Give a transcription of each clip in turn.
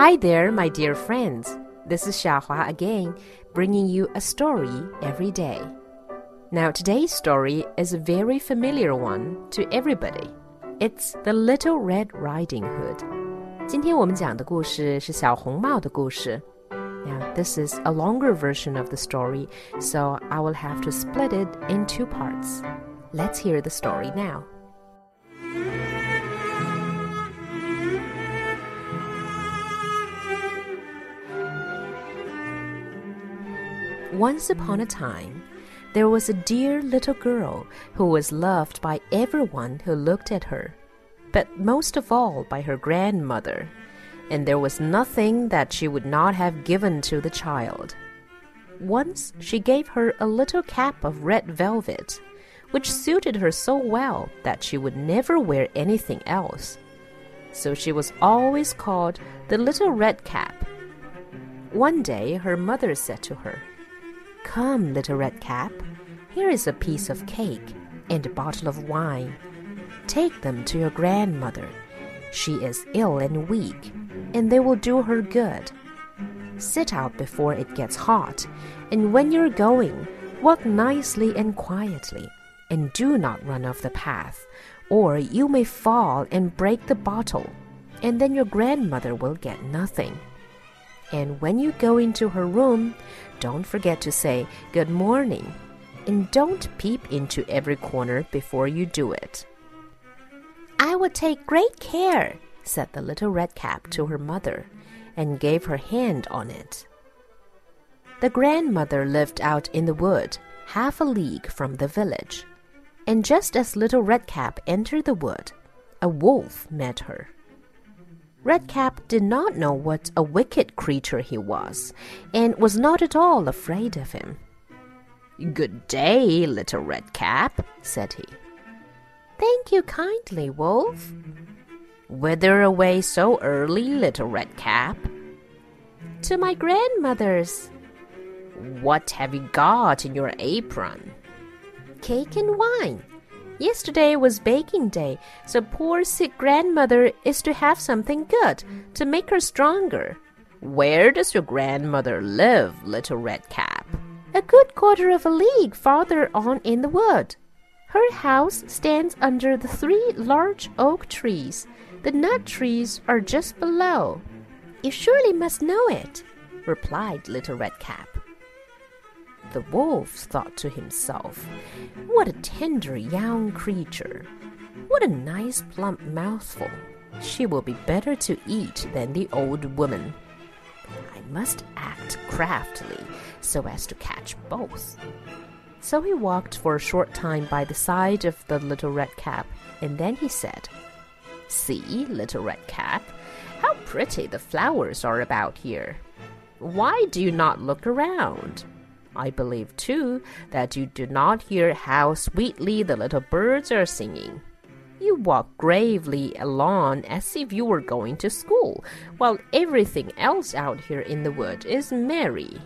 Hi there, my dear friends. This is Xiaohua again, bringing you a story every day. Now, today's story is a very familiar one to everybody. It's The Little Red Riding Hood. 今天我们讲的故事是小红帽的故事。Now, this is a longer version of the story, so I will have to split it in two parts. Let's hear the story now. Once upon a time, there was a dear little girl who was loved by everyone who looked at her, but most of all by her grandmother, and there was nothing that she would not have given to the child. Once she gave her a little cap of red velvet, which suited her so well that she would never wear anything else. So she was always called the Little Red Cap. One day her mother said to her, Come, little red cap, here is a piece of cake and a bottle of wine. Take them to your grandmother. She is ill and weak, and they will do her good. Sit out before it gets hot, and when you're going, walk nicely and quietly, and do not run off the path, or you may fall and break the bottle, and then your grandmother will get nothing. And when you go into her room, don't forget to say good morning. And don't peep into every corner before you do it. I will take great care, said the little red cap to her mother, and gave her hand on it. The grandmother lived out in the wood, half a league from the village. And just as little Redcap entered the wood, a wolf met her. Redcap did not know what a wicked creature he was, and was not at all afraid of him. Good day, little Redcap, said he. Thank you kindly, Wolf. Whither away so early, little Redcap? To my grandmother's. What have you got in your apron? Cake and wine. Yesterday was baking day, so poor sick grandmother is to have something good to make her stronger. Where does your grandmother live, little red cap? A good quarter of a league farther on in the wood. Her house stands under the three large oak trees. The nut trees are just below. You surely must know it, replied Little Red Cap. The wolf thought to himself, What a tender young creature! What a nice plump mouthful! She will be better to eat than the old woman. I must act craftily so as to catch both. So he walked for a short time by the side of the little red cap, and then he said, See, little red cap, how pretty the flowers are about here. Why do you not look around? I believe, too, that you do not hear how sweetly the little birds are singing. You walk gravely along as if you were going to school, while everything else out here in the wood is merry.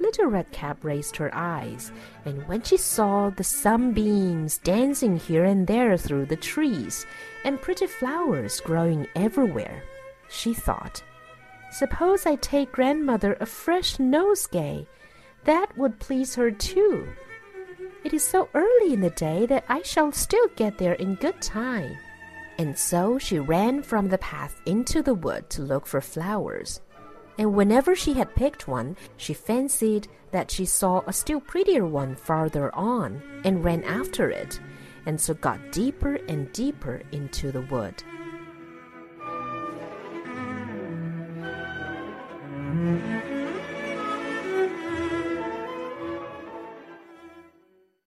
Little Red Cap raised her eyes, and when she saw the sunbeams dancing here and there through the trees, and pretty flowers growing everywhere, she thought, Suppose I take grandmother a fresh nosegay that would please her too. It is so early in the day that I shall still get there in good time. And so she ran from the path into the wood to look for flowers. And whenever she had picked one, she fancied that she saw a still prettier one farther on, and ran after it, and so got deeper and deeper into the wood.